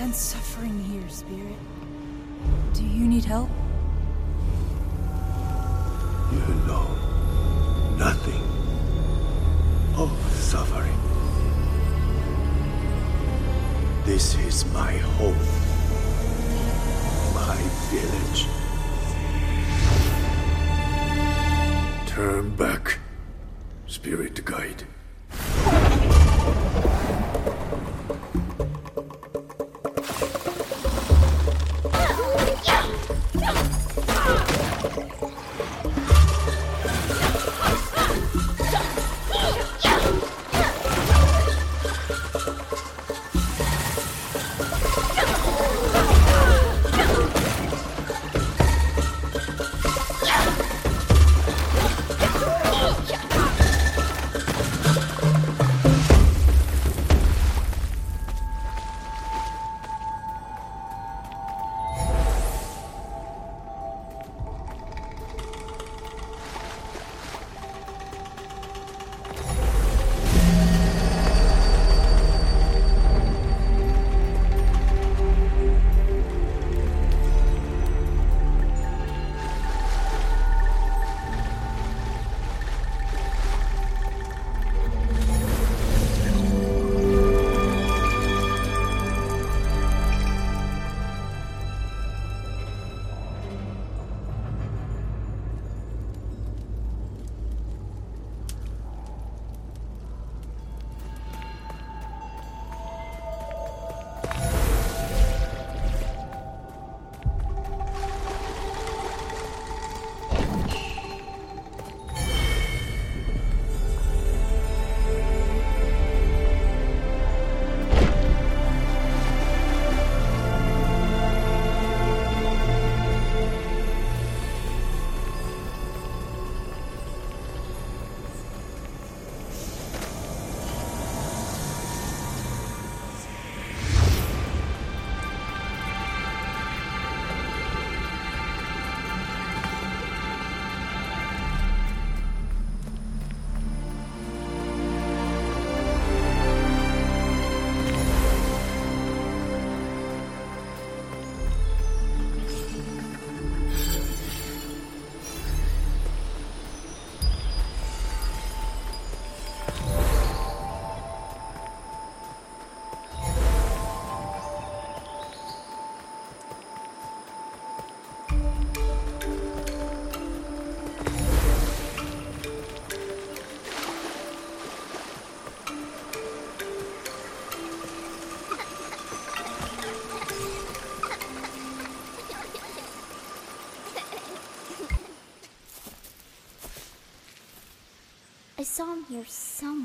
sense suffering here, Spirit. Do you need help? You know nothing of suffering. This is my home, my village. Turn back, spirit guide. Him here somewhere.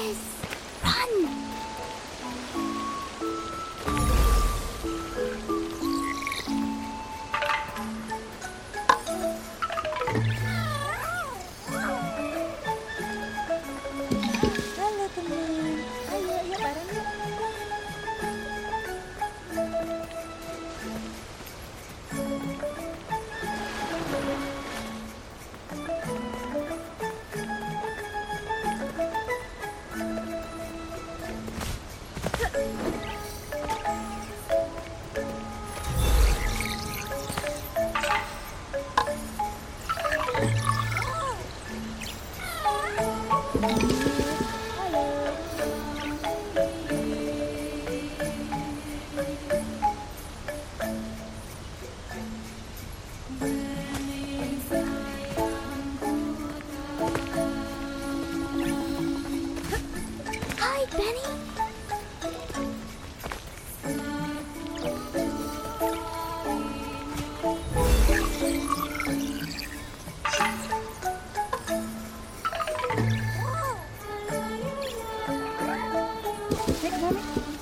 Run! Nek, mana?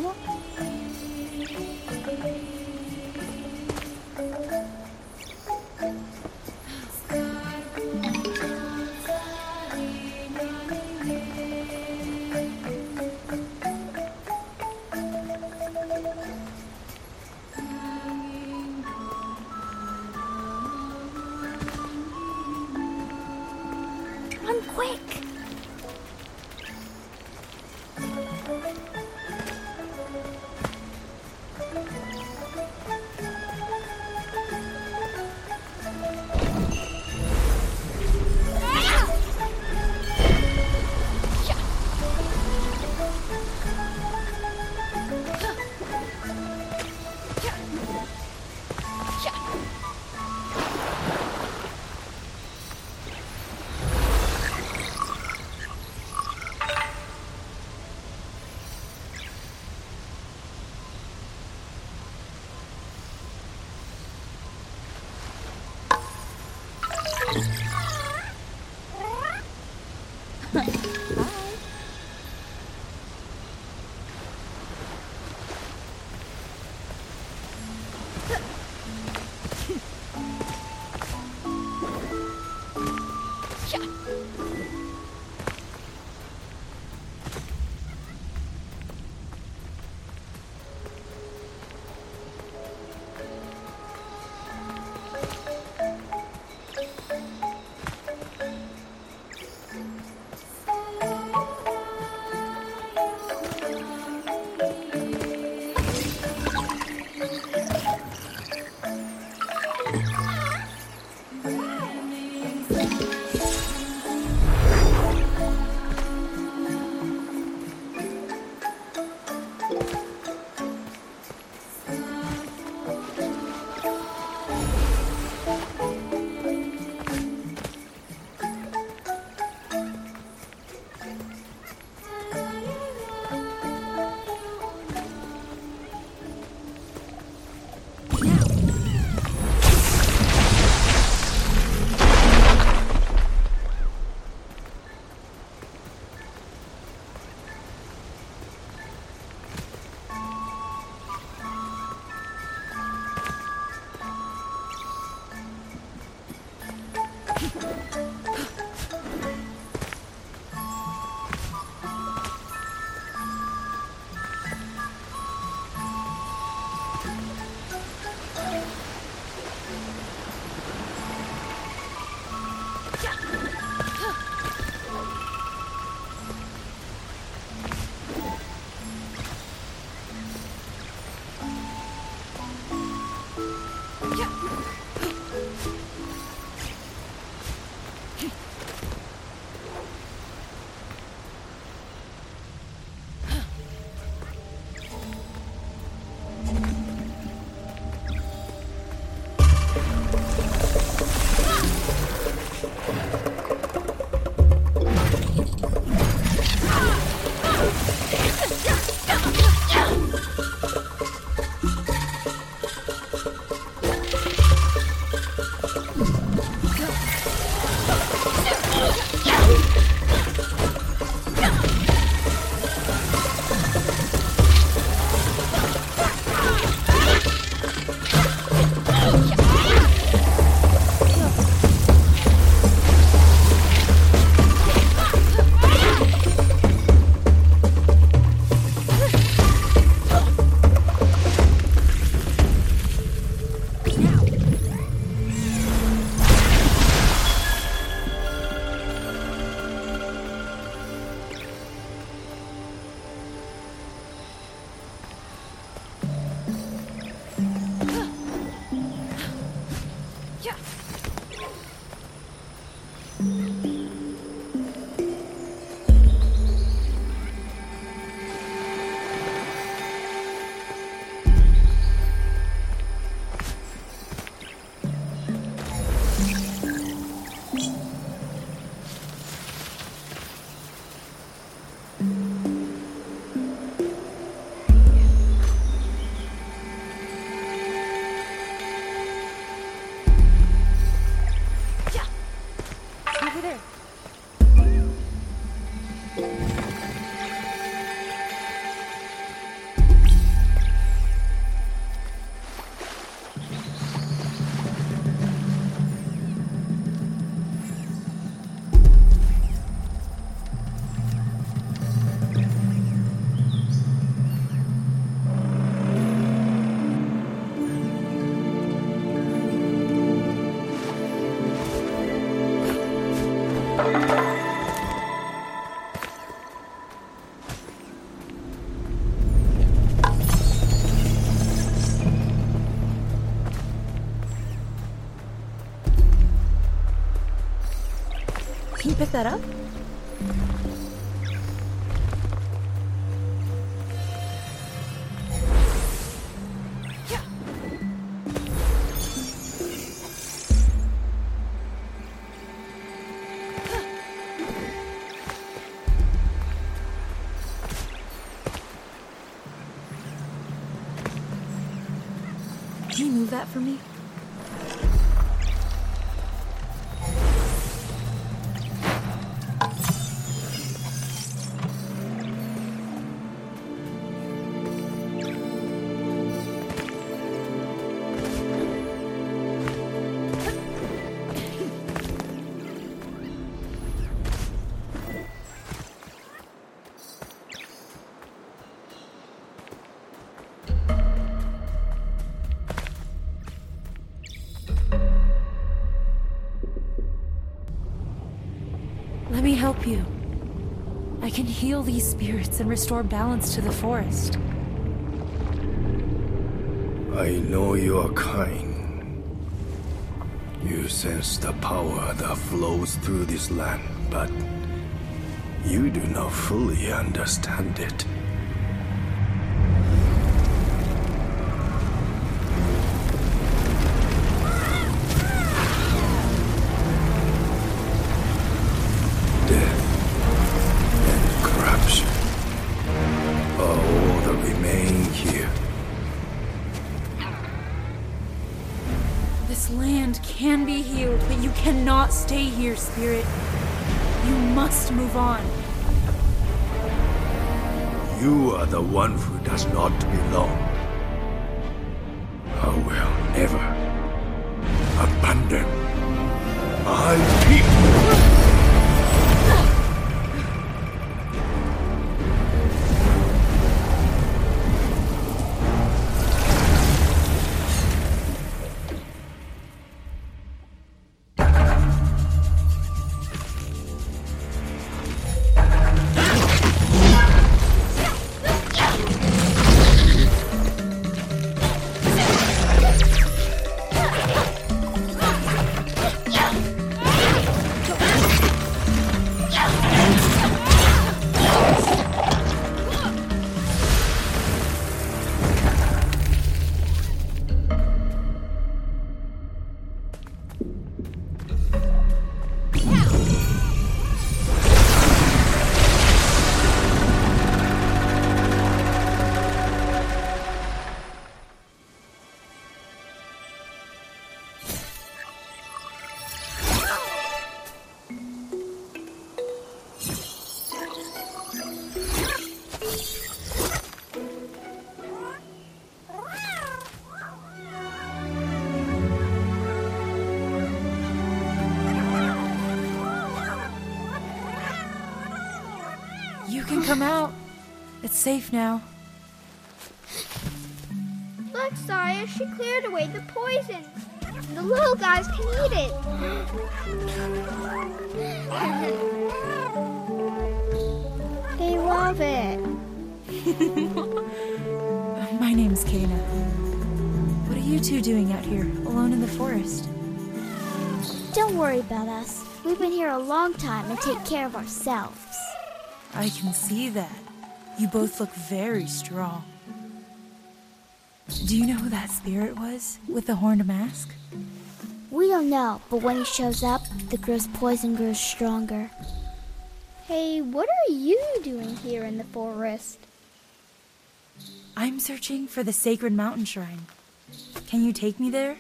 Pick that up? Can you move that for me? Heal these spirits and restore balance to the forest. I know you are kind. You sense the power that flows through this land, but you do not fully understand it. Spirit. You must move on. You are the one who does not belong. Can come out. It's safe now. Look, Saya, she cleared away the poison. The little guys can eat it. they love it. My name's Kena. What are you two doing out here, alone in the forest? Don't worry about us. We've been here a long time and take care of ourselves. I can see that. You both look very strong. Do you know who that spirit was with the horned mask? We don't know, but when he shows up, the girl's poison grows stronger. Hey, what are you doing here in the forest? I'm searching for the sacred mountain shrine. Can you take me there?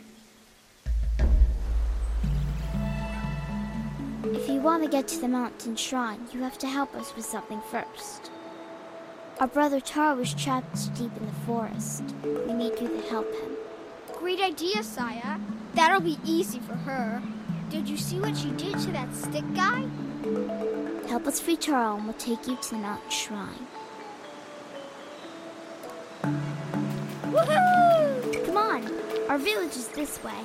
If you want to get to the mountain shrine, you have to help us with something first. Our brother Taro was trapped deep in the forest. We need you to help him. Great idea, Saya. That'll be easy for her. Did you see what she did to that stick guy? Help us free Taro and we'll take you to the mountain shrine. Woohoo! Come on, our village is this way.